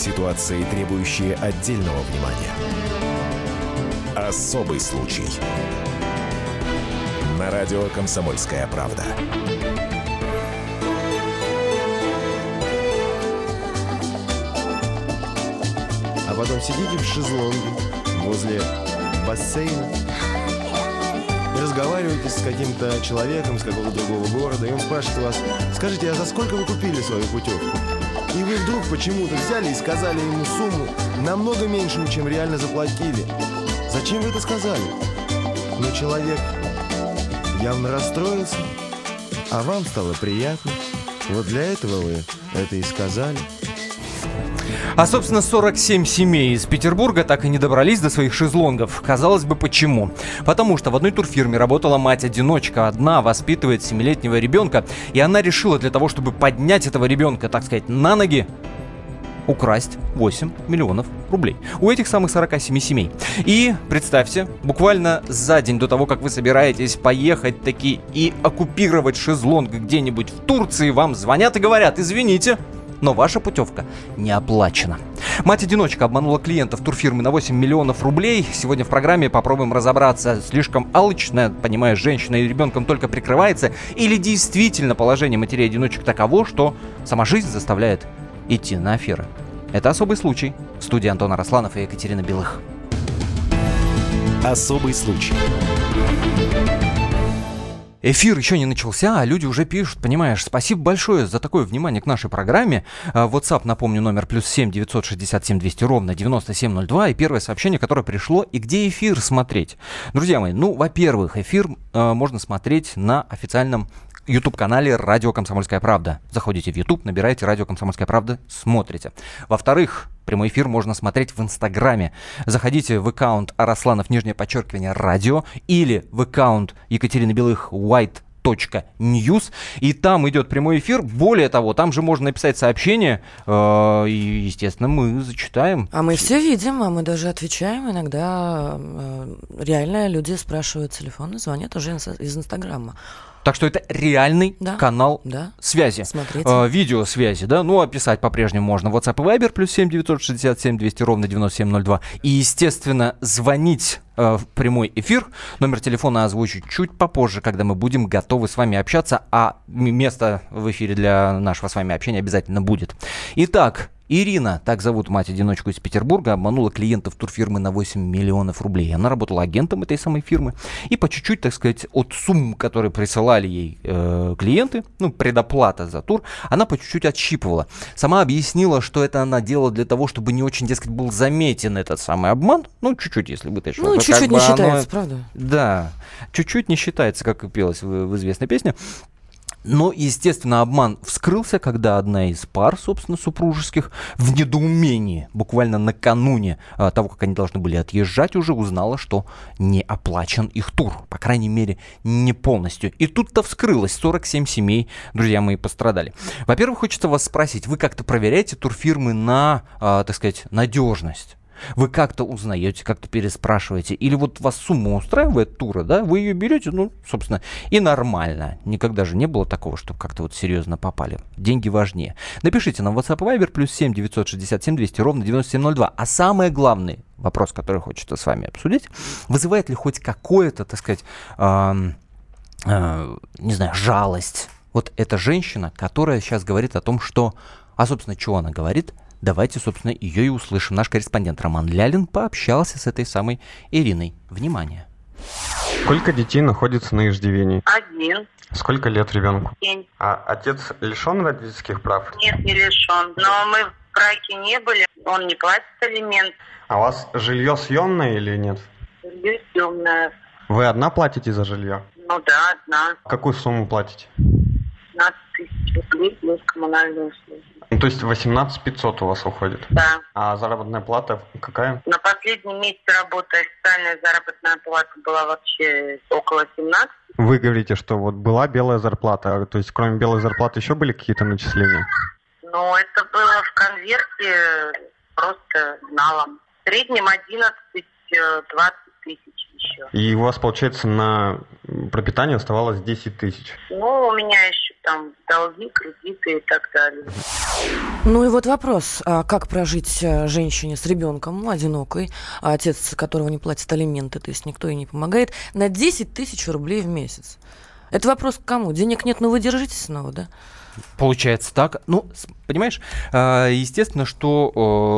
Ситуации, требующие отдельного внимания. Особый случай. На радио «Комсомольская правда». А потом сидите в шезлонге возле бассейна и разговариваете с каким-то человеком с какого-то другого города, и он спрашивает вас, скажите, а за сколько вы купили свою путевку? И вы вдруг почему-то взяли и сказали ему сумму намного меньшую, чем реально заплатили. Зачем вы это сказали? Но человек явно расстроился, а вам стало приятно. Вот для этого вы это и сказали. А, собственно, 47 семей из Петербурга так и не добрались до своих шезлонгов. Казалось бы, почему? Потому что в одной турфирме работала мать-одиночка, одна воспитывает семилетнего ребенка, и она решила для того, чтобы поднять этого ребенка, так сказать, на ноги, украсть 8 миллионов рублей у этих самых 47 семей. И представьте, буквально за день до того, как вы собираетесь поехать таки и оккупировать шезлонг где-нибудь в Турции, вам звонят и говорят, извините, но ваша путевка не оплачена. Мать-одиночка обманула клиентов турфирмы на 8 миллионов рублей. Сегодня в программе попробуем разобраться, слишком алчная, понимаешь, женщина и ребенком только прикрывается, или действительно положение матерей-одиночек таково, что сама жизнь заставляет идти на аферы. Это особый случай. В студии Антона Росланов и Екатерина Белых. Особый случай. Эфир еще не начался, а люди уже пишут, понимаешь. Спасибо большое за такое внимание к нашей программе. А, WhatsApp, напомню, номер плюс 7 967 200 ровно 9702. И первое сообщение, которое пришло, и где эфир смотреть. Друзья мои, ну, во-первых, эфир э, можно смотреть на официальном YouTube-канале «Радио Комсомольская правда». Заходите в YouTube, набираете «Радио Комсомольская правда», смотрите. Во-вторых, прямой эфир можно смотреть в Инстаграме. Заходите в аккаунт Арасланов, нижнее подчеркивание, радио, или в аккаунт Екатерины Белых, White News, и там идет прямой эфир. Более того, там же можно написать сообщение, э, и, естественно, мы зачитаем. А мы все видим, а мы даже отвечаем. Иногда э, реально люди спрашивают телефон звонят уже из Инстаграма. Так что это реальный Да, канал да. связи. Смотрите. Э, видеосвязи, да, ну, описать по-прежнему можно. WhatsApp и Viber плюс 7 967 200 ровно 9702. И, естественно, звонить э, в прямой эфир. Номер телефона озвучу чуть попозже, когда мы будем готовы с вами общаться, а место в эфире для нашего с вами общения обязательно будет. Итак, Ирина, так зовут мать-одиночку из Петербурга, обманула клиентов турфирмы на 8 миллионов рублей. Она работала агентом этой самой фирмы. И по чуть-чуть, так сказать, от сумм, которые присылали ей э, клиенты, ну, предоплата за тур, она по чуть-чуть отщипывала. Сама объяснила, что это она делала для того, чтобы не очень, дескать, был заметен этот самый обман. Ну, чуть-чуть, если вытащить. Ну, чуть-чуть не считается, правда? Да, чуть-чуть не считается, как и пелось в, в известной песне. Но, естественно, обман вскрылся, когда одна из пар, собственно, супружеских, в недоумении, буквально накануне а, того, как они должны были отъезжать, уже узнала, что не оплачен их тур. По крайней мере, не полностью. И тут-то вскрылось. 47 семей, друзья мои, пострадали. Во-первых, хочется вас спросить, вы как-то проверяете турфирмы на, а, так сказать, надежность? Вы как-то узнаете, как-то переспрашиваете, или вот вас сумма устраивает тура, да, вы ее берете, ну, собственно, и нормально. Никогда же не было такого, чтобы как-то вот серьезно попали. Деньги важнее. Напишите нам WhatsApp Viber плюс 7 967 200 ровно 9702. А самое главное, вопрос, который хочется с вами обсудить, вызывает ли хоть какое-то, так сказать, эм, э, не знаю, жалость вот эта женщина, которая сейчас говорит о том, что, а собственно, что она говорит, давайте, собственно, ее и услышим. Наш корреспондент Роман Лялин пообщался с этой самой Ириной. Внимание. Сколько детей находится на иждивении? Один. Сколько лет ребенку? Семь. А отец лишен родительских прав? Нет, не лишен. Но мы в браке не были. Он не платит алимент. А у вас жилье съемное или нет? Жилье съемное. Вы одна платите за жилье? Ну да, одна. Какую сумму платите? 15 тысяч рублей плюс коммунальные услуги. Ну, то есть 18 500 у вас уходит. Да. А заработная плата какая? На последнем месте работы официальная заработная плата была вообще около 17. Вы говорите, что вот была белая зарплата, а, то есть кроме белой зарплаты еще были какие-то начисления? Но это было в конверте просто налом. В среднем 11-20 тысяч еще. И у вас, получается, на пропитание оставалось 10 тысяч. Ну, у меня еще там долги, кредиты и так далее. Ну и вот вопрос, а как прожить э, женщине с ребенком, ну, одинокой, а отец которого не платит алименты, то есть никто ей не помогает, на 10 тысяч рублей в месяц? Это вопрос к кому? Денег нет, но вы держитесь снова, да? Получается так. Ну, понимаешь, э, естественно, что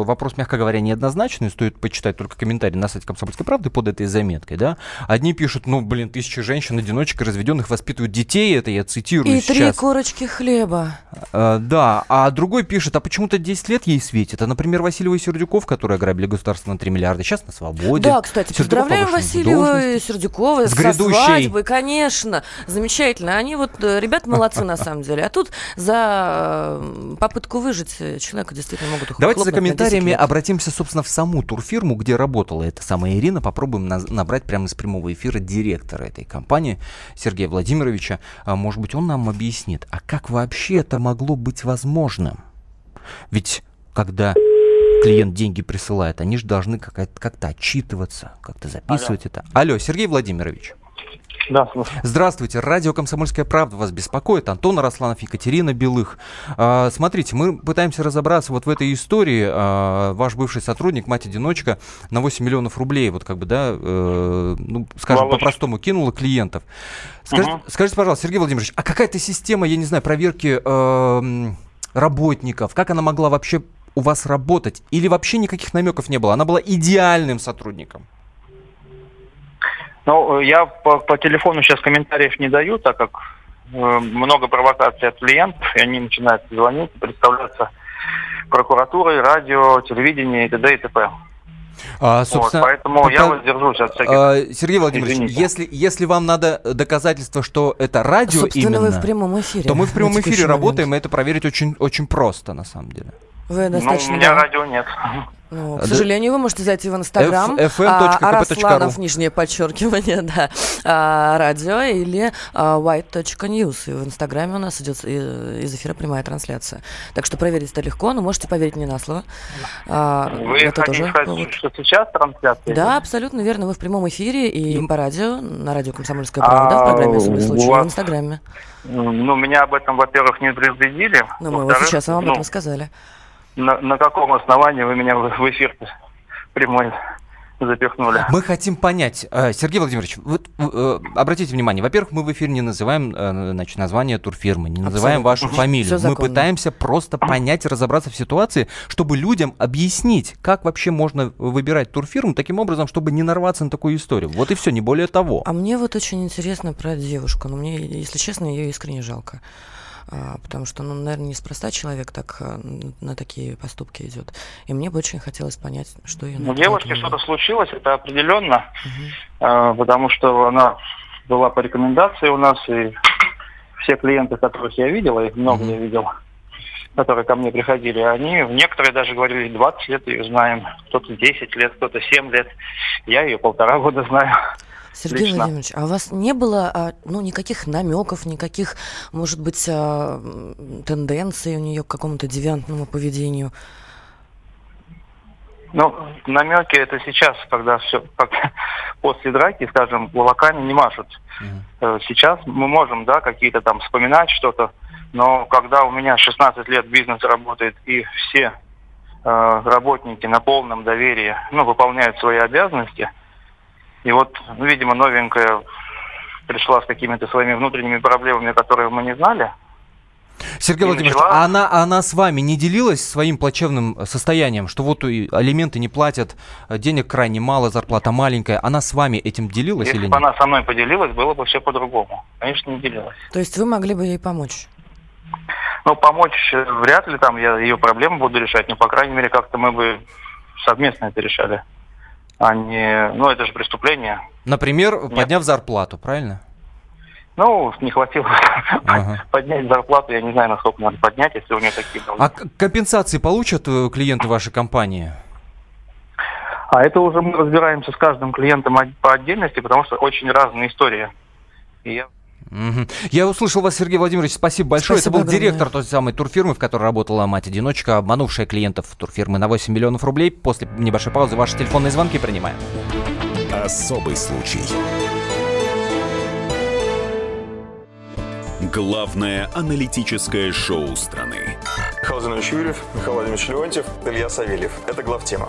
э, вопрос, мягко говоря, неоднозначный. Стоит почитать только комментарии на сайте «Комсомольской правды» под этой заметкой, да. Одни пишут, ну, блин, тысячи женщин-одиночек разведенных воспитывают детей, это я цитирую И три сейчас. корочки хлеба. Э, да, а другой пишет, а почему-то 10 лет ей светит. А, например, Васильева и Сердюков, которые ограбили государство на 3 миллиарда, сейчас на свободе. Да, кстати, Сердюков поздравляем Васильева и. Сердюкова С со грядущей. свадьбой, конечно. Замечательно. Они вот, э, ребята молодцы на самом деле. А тут за э, попытку выжить э, человека действительно могут ух- Давайте за хлопнуть на 10 комментариями обратимся, собственно, в саму турфирму, где работала эта самая Ирина. Попробуем наз- набрать прямо из прямого эфира директора этой компании, Сергея Владимировича. А, Может быть, он нам объяснит, а как вообще это могло быть возможным? Ведь когда клиент деньги присылает, они же должны как- как-то отчитываться, как-то записывать это. Алло, Сергей Владимирович. Да, слушай. Здравствуйте, радио «Комсомольская правда» вас беспокоит. Антон Арасланов, Екатерина Белых. А, смотрите, мы пытаемся разобраться вот в этой истории. А, ваш бывший сотрудник, мать-одиночка, на 8 миллионов рублей, вот как бы, да, э, ну, скажем, по-простому, кинула клиентов. Скажите, Мгм. скажите, пожалуйста, Сергей Владимирович, а какая-то система, я не знаю, проверки э, работников, как она могла вообще у вас работать? Или вообще никаких намеков не было? Она была идеальным сотрудником? Ну, э, я по, по телефону сейчас комментариев не даю, так как э, много провокаций от клиентов, и они начинают звонить, представляться прокуратурой, радио, телевидение и т.д. и т.п. А, Вот, собственно, поэтому я пока- воздержусь от всяких... А, Сергей Владимирович, Извините. если, если вам надо доказательство, что это радио Собственно, вы именно, в прямом эфире. то мы в прямом эфире момент. работаем, и это проверить очень, очень просто, на самом деле. Вы ну, у достаточно... меня радио нет. Ну, к сожалению, вы можете зайти в Инстаграм. А, Арасланов, нижнее подчеркивание, да, а, радио или а, white.news. И в Инстаграме у нас идет э, из эфира прямая трансляция. Так что проверить это легко, но можете поверить мне на слово. А, Вы это хотите тоже сказать, повод. что сейчас трансляция? Да, абсолютно верно. Вы в прямом эфире и Ну, по радио, на радио «Комсомольская правда», в А, программе «Особый случай», и в вас- Инстаграме. Ну, меня об этом, во-первых, не предупредили. Но мы вот сейчас вам об ну, этом сказали. На, на каком основании вы меня в, эфир прямой запихнули? Мы хотим понять, э, Сергей Владимирович, вот э, обратите внимание, во-первых, мы в эфире не называем э, значит, название турфирмы, не называем Абсолютно. вашу фамилию. Всё Мы пытаемся просто понять и разобраться в ситуации, чтобы людям объяснить, как вообще можно выбирать турфирму таким образом, чтобы не нарваться на такую историю. Вот и все, не более того. А мне вот очень интересно про девушку. Но мне, если честно, ее искренне жалко. А, потому что, ну, наверное, неспроста человек так н- на такие поступки идет. И мне бы очень хотелось понять, что ее... У девушки что-то случилось, это определенно, э, потому что она была по рекомендации у нас, и все клиенты, которых я видел, их много я видел, которые ко мне приходили, они, некоторые даже говорили, 20 лет ее знаем, кто-то 10 лет, кто-то 7 лет. Я ее полтора года знаю. Сергей лично. Владимирович, а у вас не было а, ну, никаких намеков, никаких, может быть, а, тенденций у нее к какому-то девиантному поведению? Ну, намеки это сейчас, когда все, как после драки, скажем, кулаками не машут. Э, Сейчас мы можем, да, какие-то там вспоминать что-то, но когда у меня 16 лет бизнес работает и все э, работники на полном доверии, ну, выполняют свои обязанности, и вот, ну, видимо, новенькая пришла с какими-то своими внутренними проблемами, которые мы не знали, Сергей И Владимирович, начала- а она, а она с вами не делилась своим плачевным э, состоянием, что вот алименты не платят, э, денег крайне мало, зарплата маленькая. Она с вами этим делилась если или бы нет? она со мной поделилась, было бы все по-другому. Конечно, не делилась. То есть вы могли бы ей помочь? Ну, помочь э, вряд ли там я ее проблемы буду решать, но, по крайней мере, как-то мы бы совместно это решали. А не... Ну, это же преступление. Например, подняв зарплату, правильно? Ну, не хватило Ага. поднять зарплату, я не знаю, насколько надо поднять, если у нее такие долги. А компенсации получат э, клиенты вашей компании? А это уже мы разбираемся с каждым клиентом по отдельности, потому что очень разные истории. И я Я услышал вас, Сергей Владимирович, спасибо большое. Спасибо Это был огромное. директор той самой турфирмы, в которой работала мать-одиночка, обманувшая клиентов турфирмы на 8 миллионов рублей. После небольшой паузы ваши телефонные звонки принимаем. Особый случай. Главное аналитическое шоу страны. Михаил Юрьев, Михаил Владимирович Леонтьев, Илья Савельев. Это главтема.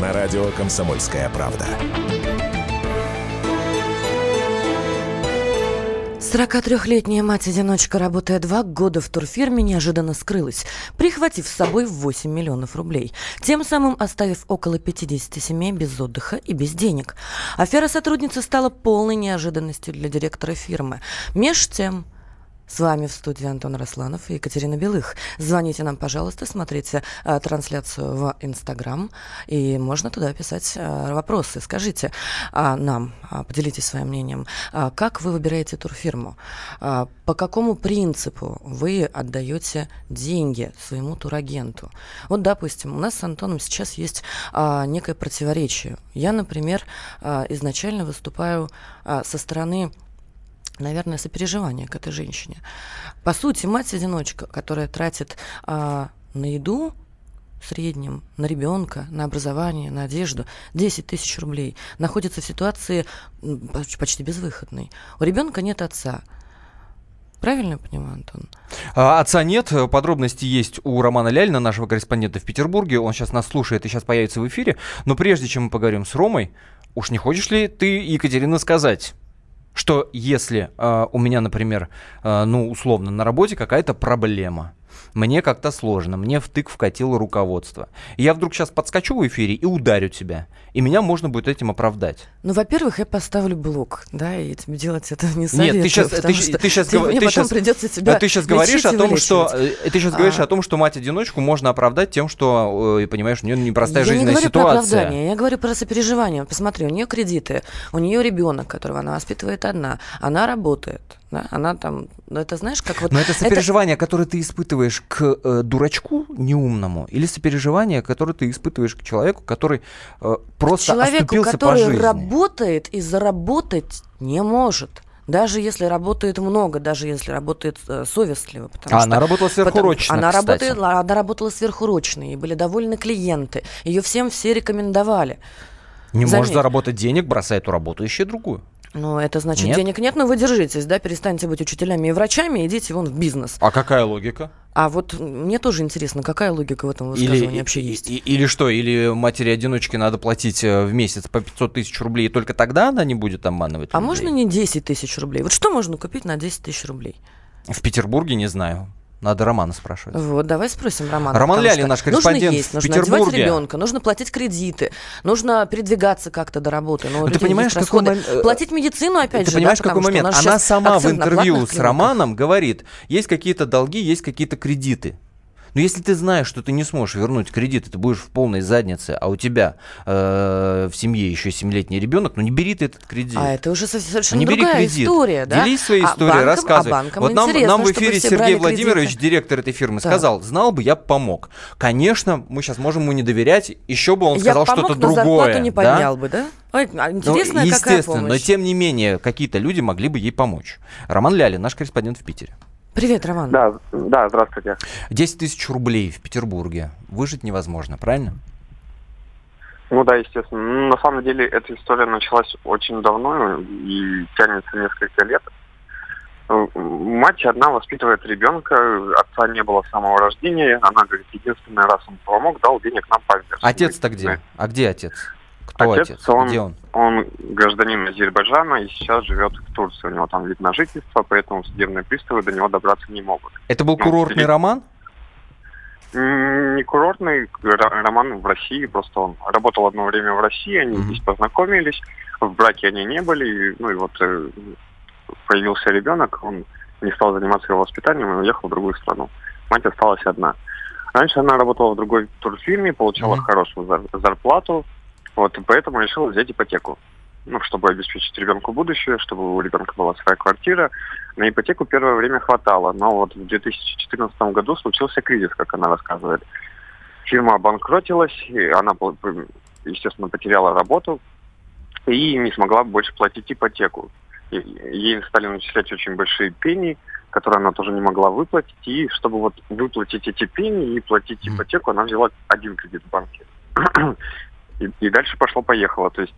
На радио «Комсомольская правда». 43-летняя мать-одиночка, работая два года в турфирме, неожиданно скрылась, прихватив с собой 8 миллионов рублей, тем самым оставив около 50 семей без отдыха и без денег. Афера сотрудницы стала полной неожиданностью для директора фирмы. Меж тем, с вами в студии Антон Росланов и Екатерина Белых. Звоните нам, пожалуйста, смотрите а, трансляцию в Инстаграм, и можно туда писать а, вопросы. Скажите а, нам, а, поделитесь своим мнением, а, как вы выбираете турфирму, а, по какому принципу вы отдаете деньги своему турагенту. Вот, допустим, у нас с Антоном сейчас есть а, некое противоречие. Я, например, а, изначально выступаю а, со стороны наверное, сопереживание к этой женщине. По сути, мать-одиночка, которая тратит а, на еду в среднем на ребенка, на образование, на одежду 10 тысяч рублей, находится в ситуации почти безвыходной. У ребенка нет отца. Правильно я понимаю, Антон? А, отца нет. Подробности есть у Романа Лялина, нашего корреспондента в Петербурге. Он сейчас нас слушает и сейчас появится в эфире. Но прежде чем мы поговорим с Ромой, уж не хочешь ли ты, Екатерина, сказать, что если э, у меня, например, э, ну, условно, на работе какая-то проблема, мне как-то сложно, мне втык вкатило руководство. И я вдруг сейчас подскочу в эфире и ударю тебя. И меня можно будет этим оправдать. Ну, во-первых, я поставлю блок, да, и тебе делать это не советую. Нет, ты сейчас, ты, ты сейчас, тебе ты сейчас, придется тебя ты сейчас говоришь о том, что э, ты сейчас а. говоришь о том, что мать-одиночку можно оправдать тем, что, понимаешь, у нее непростая я жизненная не говорю ситуация. Оправдание, я говорю про сопереживание. Посмотри, у нее кредиты, у нее ребенок, которого она воспитывает одна, она работает, да, она там, ну это знаешь, как вот... Но это сопереживание, это... которое ты испытываешь к э, дурачку неумному, или сопереживание, которое ты испытываешь к человеку, который э, просто Человеку, оступился который по жизни. работает и заработать не может. Даже если работает много, даже если работает э, совестливо. Потому а что, она работала сверхурочно, она, кстати. работает, она работала сверхурочно, и были довольны клиенты. Ее всем все рекомендовали. Не Заметь. можешь заработать денег, бросай эту работу, ищи другую. Ну, это значит, Нет? денег нет, но вы держитесь, да, перестаньте быть учителями и врачами, идите вон в бизнес. А какая логика? А вот мне тоже интересно, какая логика в этом высказывании Или, вообще есть? и- или что, или матери-одиночке надо платить э, в месяц по 500 тысяч рублей, и только тогда она не будет обманывать А людей? можно не 10 тысяч рублей? Вот что можно купить на 10 тысяч рублей? В Петербурге не знаю. Надо Романа спрашивать. Вот, давай спросим Романа. Роман Лялин, наш корреспондент нужно есть, в нужно одевать Петербурге. ребенка, нужно платить кредиты, нужно передвигаться как-то до работы. Но Ну, ты людей понимаешь, какой мом- э, Платить медицину, опять Ты же, понимаешь, да, какой момент? Она сама в интервью с. Романом говорит, есть какие-то долги, есть какие-то кредиты. Но если ты знаешь, что ты не сможешь вернуть кредиты, ты будешь в полной заднице, а у тебя э, в семье еще 7-летний ребенок, ну не бери ты этот кредит. А это уже со- совершенно не бери другая кредит. история, да? Делись своей А историей, банкам- рассказывай. а банкам вот нам, нам в эфире Сергей Владимирович, кредиты. директор этой фирмы, Так. сказал, знал бы, я бы помог. Конечно, мы сейчас можем ему не доверять, еще бы он Я сказал что-то другое. зарплату не да? поднял бы, да? Ой, а Ну, интересная какая естественно, помощь. но тем не менее, какие-то люди могли бы ей помочь. Роман Лялин, наш корреспондент в Питере. Привет, Роман. Да, да, здравствуйте. 10 тысяч рублей в Петербурге. Выжить невозможно, правильно? Ну да, естественно. Ну, на самом деле эта история началась очень давно и тянется несколько лет. Мать одна воспитывает ребенка, отца не было с самого рождения. Она говорит, единственный раз он помог, дал денег на памперс. Отец-то где? А где отец? Кто Отец, отец? он- Где он? Он гражданин Азербайджана и сейчас живет в Турции. У него там вид на жительство, поэтому судебные приставы до него добраться не могут. Это был Ну, курортный или- роман? Не курортный ро- роман в России, просто он работал одно время в России, они Мгм. здесь познакомились, в браке они не были, ну и вот э, появился ребенок, он не стал заниматься его воспитанием и уехал в другую страну. Мать осталась одна. Раньше она работала в другой турфирме, получала Мгм. хорошую зар- зарплату, вот, и поэтому решила взять ипотеку. ну, чтобы обеспечить ребенку будущее, чтобы у ребенка была своя квартира. На ипотеку первое время хватало, но вот в 2014 году случился кризис, как она рассказывает. Фирма обанкротилась, и она, естественно, потеряла работу и не смогла больше платить ипотеку. Ей стали начислять очень большие пени, которые она тоже не могла выплатить. И чтобы вот выплатить эти пени и платить ипотеку, она взяла один кредит в банке. И, и дальше пошло-поехало. То есть,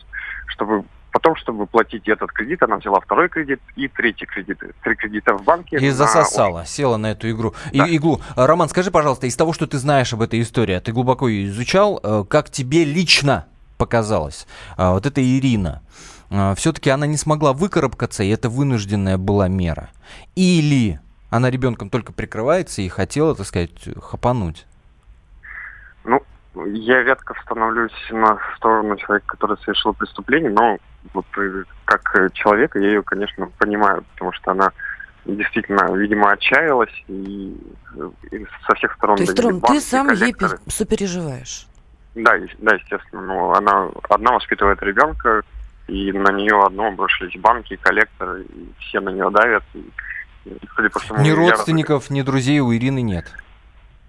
чтобы потом, чтобы платить этот кредит, она взяла второй кредит и третий кредит. Три кредита в банке. И засосала, села на эту игру. Да. И, иглу. Роман, скажи, пожалуйста, из того, что ты знаешь об этой истории, а ты глубоко ее изучал, э, как тебе лично показалось, э, вот эта Ирина, э, все-таки она не смогла выкарабкаться, и это вынужденная была мера. Или она ребенком только прикрывается и хотела, так сказать, хапануть? Ну, я редко становлюсь на сторону человека, который совершил преступление, но вот э, как человека я ее, конечно, понимаю, потому что она действительно, видимо, отчаялась и, и со всех сторон... То есть, Ром, ты сам коллекторы. ей сопереживаешь? Да, да, естественно. Но она одна воспитывает ребенка, и на нее одно обрушились банки, коллекторы, и все на нее давят. И, и, судя по всему, ни родственников, раз... ни друзей у Ирины нет.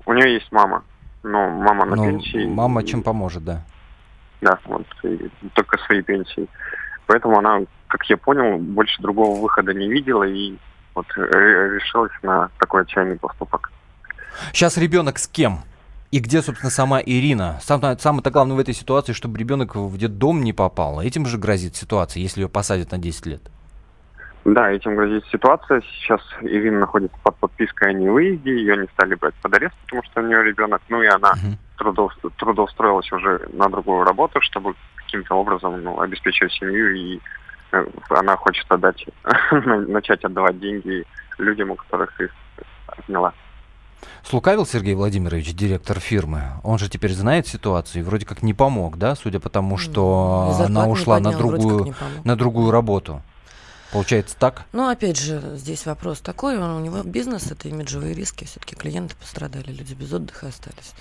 У нее есть мама. Но мама на ну, пенсии. Мама чем поможет, да. Да, вот, только своей пенсии. Поэтому она, как я понял, больше другого выхода не видела и вот решилась на такой отчаянный поступок. Сейчас ребенок с кем? И где, собственно, сама Ирина? Самое, самое главное в этой ситуации, чтобы ребенок в детдом не попал. Этим же грозит ситуация, если ее посадят на 10 лет. Да, этим грозит ситуация. Сейчас Ирина находится под подпиской о невыезде, ее не стали брать под арест, потому что у нее ребенок, ну и она трудоу, трудоустроилась уже на другую работу, чтобы каким-то образом ну, обеспечивать семью, и э, она хочет отдать, начать отдавать деньги людям, у которых их отняла. Слукавил Сергей Владимирович, директор фирмы. Он же теперь знает ситуацию и вроде как не помог, да, судя по тому, что она ушла поднял, на другую, на другую работу. Получается так? Ну, опять же, здесь вопрос такой. У него бизнес, это имиджевые риски. Все-таки клиенты пострадали, люди без отдыха остались.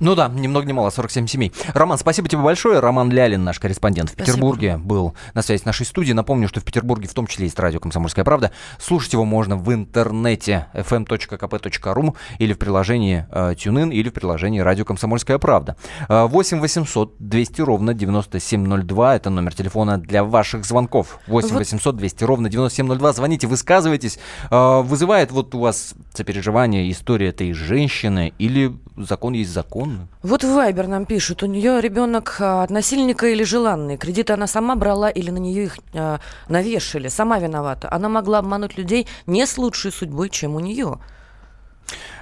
Ну да, ни много ни мало, 47 семей. Роман, спасибо тебе большое. Роман Лялин, наш корреспондент в спасибо. Петербурге, был на связи с нашей студией. Напомню, что в Петербурге в том числе есть радио «Комсомольская правда». Слушать его можно в интернете fm.kp.ru или в приложении э, TuneIn, или в приложении радио «Комсомольская правда». Э, 8 800 200 ровно 9702. Это номер телефона для ваших звонков. 8 800 200 ровно 9702. Звоните, высказывайтесь. Э, вызывает вот у вас сопереживание история этой женщины или закон есть закон? Законно. Вот Вайбер нам пишут, у нее ребенок а, от насильника или желанный. Кредиты она сама брала или на нее их э, навешали. Сама виновата. Она могла обмануть людей не с лучшей судьбой, чем у нее.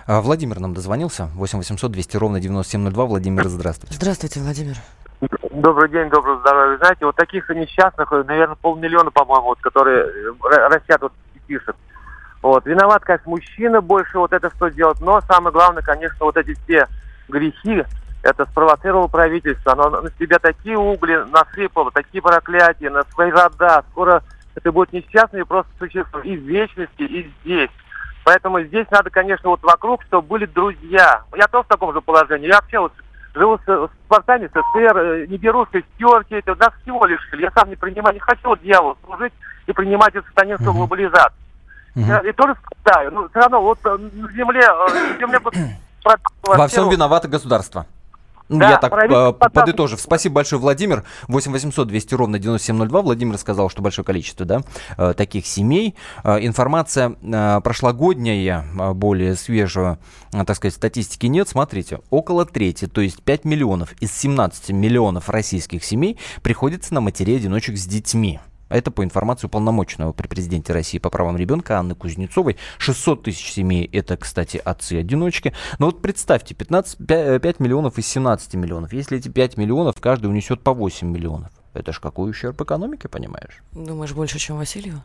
А, Владимир нам дозвонился. 8 800 200 ровно 9702. Владимир, здравствуйте. Здравствуйте, Владимир. Добрый день, доброго здоровья. Знаете, вот таких несчастных, наверное, полмиллиона, по-моему, вот, которые э, растят вот пишут. Вот. Виноват, как мужчина больше вот это что делать, но самое главное, конечно, вот эти все грехи, это спровоцировало правительство. Оно на себя такие угли насыпало, такие проклятия на свои рода. Скоро это будет несчастное просто существо и в вечности, и здесь. Поэтому здесь надо, конечно, вот вокруг, чтобы были друзья. Я тоже в таком же положении. Я вообще вот живу с, с спортами СССР, э, не беру шестерки, это нас всего лишили. Я сам не принимаю, не хочу дьяволу служить и принимать эту сатанинскую mm-hmm. глобализацию. Mm-hmm. Я, и тоже страдаю. Но все равно вот э, на земле, э, земле во всем виновато государство. Ну, да, Я так э, подытожив. Спасибо большое, Владимир. 8 800 200 ровно 9702. Владимир сказал, что большое количество да, э, таких семей. Э, информация прошлогодняя, более свежего, так сказать, статистики нет. Смотрите, около трети, то есть 5 миллионов из 17 миллионов российских семей приходится на матерей-одиночек с детьми. Это по информации уполномоченного при президенте России по правам ребенка Анны Кузнецовой. 600 тысяч семей – это, кстати, отцы-одиночки. Но вот представьте, 15, 5, 5 миллионов из 17 миллионов. Если эти 5 миллионов, каждый унесет по 8 миллионов. Это ж какой ущерб экономике, понимаешь? Думаешь, больше, чем Васильева?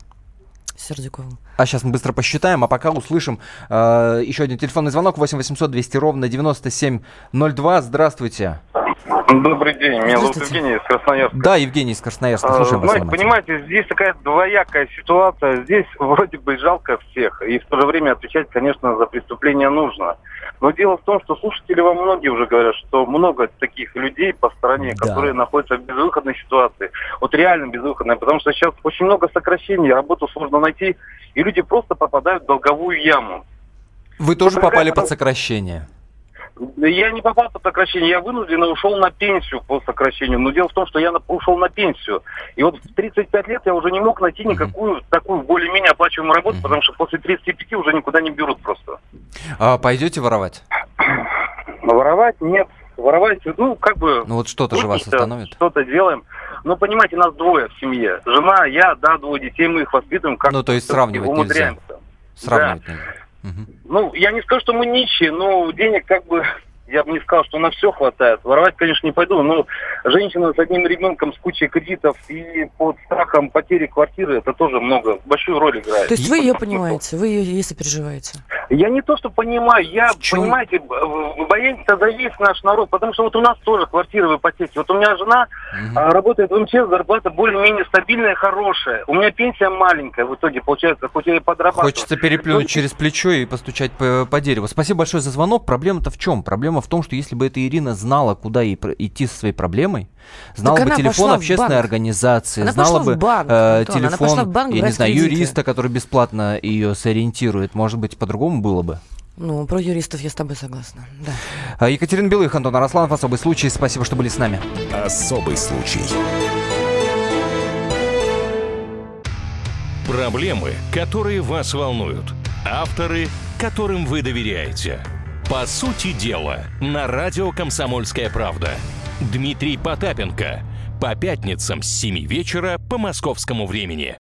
Сердюковым. А сейчас мы быстро посчитаем, а пока услышим э, еще один телефонный звонок 8 800 200 ровно 9702. Здравствуйте. Добрый день, меня зовут Евгений из Красноярска. Да, Евгений из Красноярска, слушаем вас. Знаете, понимаете, здесь такая двоякая ситуация. Здесь вроде бы жалко всех, и в то же время отвечать, конечно, за преступление нужно. Но дело в том, что слушатели вам многие уже говорят, что много таких людей по стране, Да. которые находятся в безвыходной ситуации. Вот реально безвыходной, потому что сейчас очень много сокращений, работу сложно найти, и люди просто попадают в долговую яму. Вы тоже попали под сокращение. Я не попал под сокращение, я вынужденно ушел на пенсию по сокращению. Но дело в том, что я ушел на пенсию. И вот в 35 лет я уже не мог найти никакую такую более-менее оплачиваемую работу, потому что после 35 уже никуда не берут просто. А пойдете воровать? Воровать нет. Воровать, ну, как бы... Ну вот что-то же вас остановит. Что-то делаем. Ну, понимаете, нас двое в семье. Жена, я, да, двое детей, мы их воспитываем. Как Ну, то есть сравнивать нельзя. Сравнивать нельзя. Ну, я не скажу, что мы нищие, но денег как бы, я бы не сказал, что на все хватает. Воровать, конечно, не пойду, но женщина с одним ребенком, с кучей кредитов и под страхом потери квартиры, это тоже много, большую роль играет. То есть вы ее понимаете, вы ее если переживаете. Я не то, что понимаю, я, чем- понимаете, б- в- боится за весь наш народ, потому что вот у нас тоже квартиры в ипотеке. Вот у меня жена а, работает в МЧС, зарплата более-менее стабильная, хорошая. У меня пенсия маленькая в итоге, получается, хоть я и подрабатываю. Хочется переплюнуть через плечо и постучать по, по дереву. Спасибо большое за звонок. Проблема-то в чем? Проблема в том, что если бы эта Ирина знала, куда ей идти со своей проблемой, знала Так бы телефон общественной банк. организации, Она знала бы банк, э, Антон, она телефон, банк я не знаю, кредиты. юриста, который бесплатно ее сориентирует. Может быть, по-другому было бы. Ну, про юристов я с тобой согласна. Да. А, Екатерина Белых, Антон Арасланов, особый случай. Спасибо, что были с нами. Особый случай. Проблемы, которые вас волнуют. Авторы, которым вы доверяете. По сути дела, на радио «Комсомольская правда». Дмитрий Потапенко. По пятницам с 7 вечера по московскому времени.